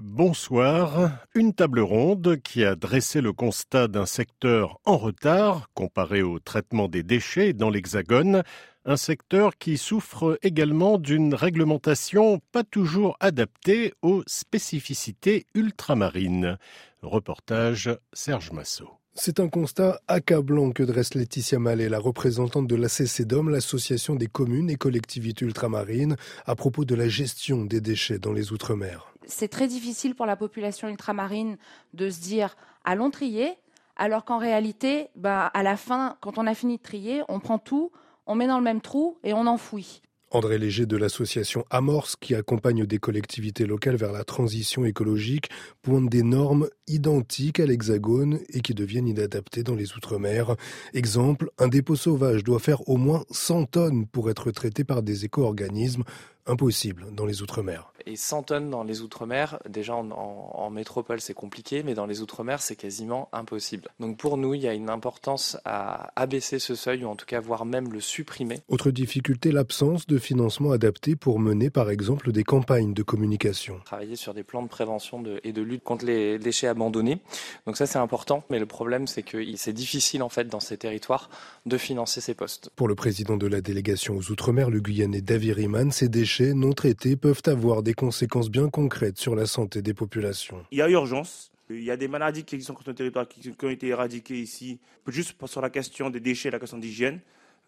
Bonsoir. Une table ronde qui a dressé le constat d'un secteur en retard comparé au traitement des déchets dans l'Hexagone, un secteur qui souffre également d'une réglementation pas toujours adaptée aux spécificités ultramarines. Reportage Serge Massot. C'est un constat accablant que dresse Laetitia Mallet, la représentante de la CCDOM, l'association des communes et collectivités ultramarines, à propos de la gestion des déchets dans les Outre-mer. C'est très difficile pour la population ultramarine de se dire allons trier, alors qu'en réalité, bah, à la fin, quand on a fini de trier, on prend tout, on met dans le même trou et on enfouit. André Léger de l'association Amorce, qui accompagne des collectivités locales vers la transition écologique, pointe des normes identiques à l'Hexagone et qui deviennent inadaptées dans les Outre-mer. Exemple, un dépôt sauvage doit faire au moins 100 tonnes pour être traité par des éco-organismes impossible dans les Outre-mer. Et 100 tonnes dans les Outre-mer, déjà en, en métropole c'est compliqué, mais dans les Outre-mer c'est quasiment impossible. Donc pour nous, il y a une importance à abaisser ce seuil, ou en tout cas voire même le supprimer. Autre difficulté, l'absence de financement adapté pour mener par exemple des campagnes de communication. Travailler sur des plans de prévention de, et de lutte contre les déchets abandonnés. Donc ça c'est important, mais le problème c'est que c'est difficile en fait dans ces territoires de financer ces postes. Pour le président de la délégation aux Outre-mer, le Guyanais David Riemann, ces déchets non traités peuvent avoir des conséquences bien concrètes sur la santé des populations. Il y a urgence. Il y a des maladies qui existent sur notre territoire qui, ont été éradiquées ici, juste sur la question des déchets, la question d'hygiène.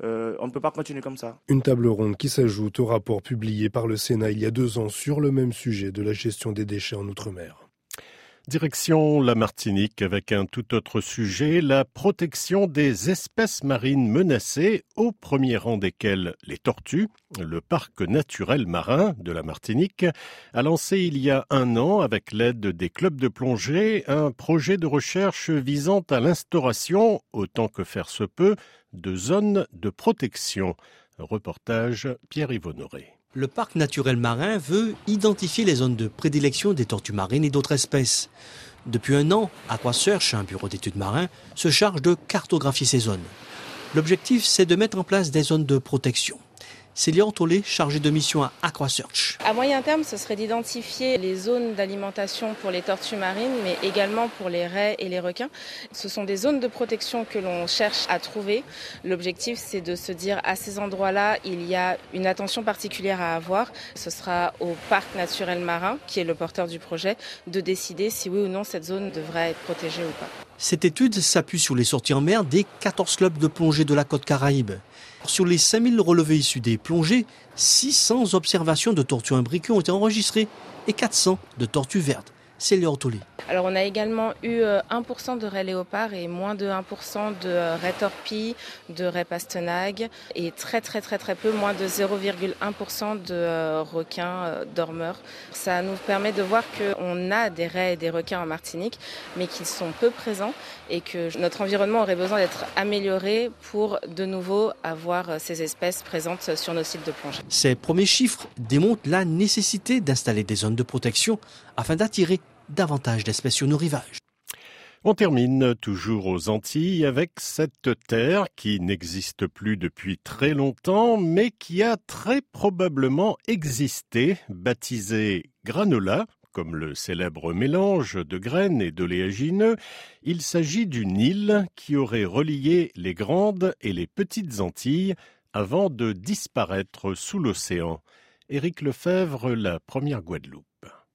Euh, on ne peut pas continuer comme ça. Une table ronde qui s'ajoute au rapport publié par le Sénat il y a deux ans sur le même sujet de la gestion des déchets en Outre-mer. Direction la Martinique avec un tout autre sujet, la protection des espèces marines menacées, au premier rang desquelles les tortues. Le parc naturel marin de la Martinique a lancé il y a un an, avec l'aide des clubs de plongée, un projet de recherche visant à l'instauration, autant que faire se peut, de zones de protection. Reportage Pierre-Yves Honoré. Le parc naturel marin veut identifier les zones de prédilection des tortues marines et d'autres espèces. Depuis un an, AquaSearch, un bureau d'études marins, se charge de cartographier ces zones. L'objectif, c'est de mettre en place des zones de protection. C'est Léon Tollet, chargé de mission à AquaSearch. À moyen terme, ce serait d'identifier les zones d'alimentation pour les tortues marines, mais également pour les raies et les requins. Ce sont des zones de protection que l'on cherche à trouver. L'objectif, c'est de se dire à ces endroits-là, il y a une attention particulière à avoir. Ce sera au parc naturel marin, qui est le porteur du projet, de décider si oui ou non cette zone devrait être protégée ou pas. Cette étude s'appuie sur les sorties en mer des 14 clubs de plongée de la côte Caraïbe. Sur les 5000 relevés issus des plongées, 600 observations de tortues imbriquées ont été enregistrées et 400 de tortues vertes c'est Léon Alors on a également eu 1% euh, de raies léopard et moins de 1% de euh, raies torpilles, de raies pastenag et très très très très peu, moins de 0,1% de euh, requins dormeurs. Ça nous permet de voir qu'on a des raies et des requins en Martinique, mais qu'ils sont peu présents et que notre environnement aurait besoin d'être amélioré pour de nouveau avoir ces espèces présentes sur nos sites de plongée. Ces premiers chiffres démontrent la nécessité d'installer des zones de protection afin d'attirer davantage d'espèces sur nos rivages. On termine toujours aux Antilles avec cette terre qui n'existe plus depuis très longtemps, mais qui a très probablement existé, baptisée granola, comme le célèbre mélange de graines et d'oléagineux. Il s'agit d'une île qui aurait relié les grandes et les petites Antilles avant de disparaître sous l'océan. Éric Lefebvre, la première Guadeloupe.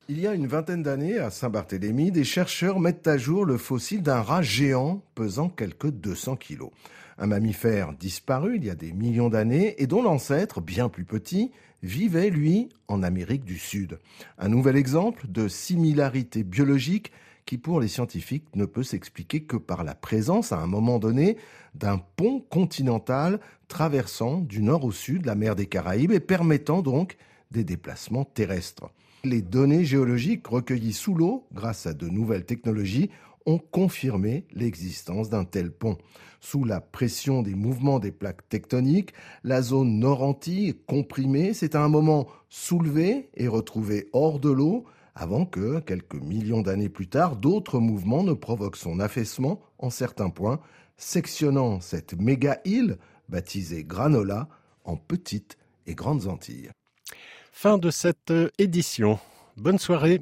Il y a une vingtaine d'années, à Saint-Barthélemy, des chercheurs mettent à jour le fossile d'un rat géant pesant quelques 200 kilos. Un mammifère disparu il y a des millions d'années et dont l'ancêtre, bien plus petit, vivait, lui, en Amérique du Sud. Un nouvel exemple de similarité biologique qui, pour les scientifiques, ne peut s'expliquer que par la présence, à un moment donné, d'un pont continental traversant du nord au sud la mer des Caraïbes et permettant donc des déplacements terrestres. Les données géologiques recueillies sous l'eau, grâce à de nouvelles technologies, ont confirmé l'existence d'un tel pont. Sous la pression des mouvements des plaques tectoniques, la zone nord-antique est comprimée, c'est à un moment soulevé et retrouvé hors de l'eau, avant que, quelques millions d'années plus tard, d'autres mouvements ne provoquent son affaissement en certains points, sectionnant cette méga-île, baptisée Granola, en petites et grandes Antilles. Fin de cette édition. Bonne soirée.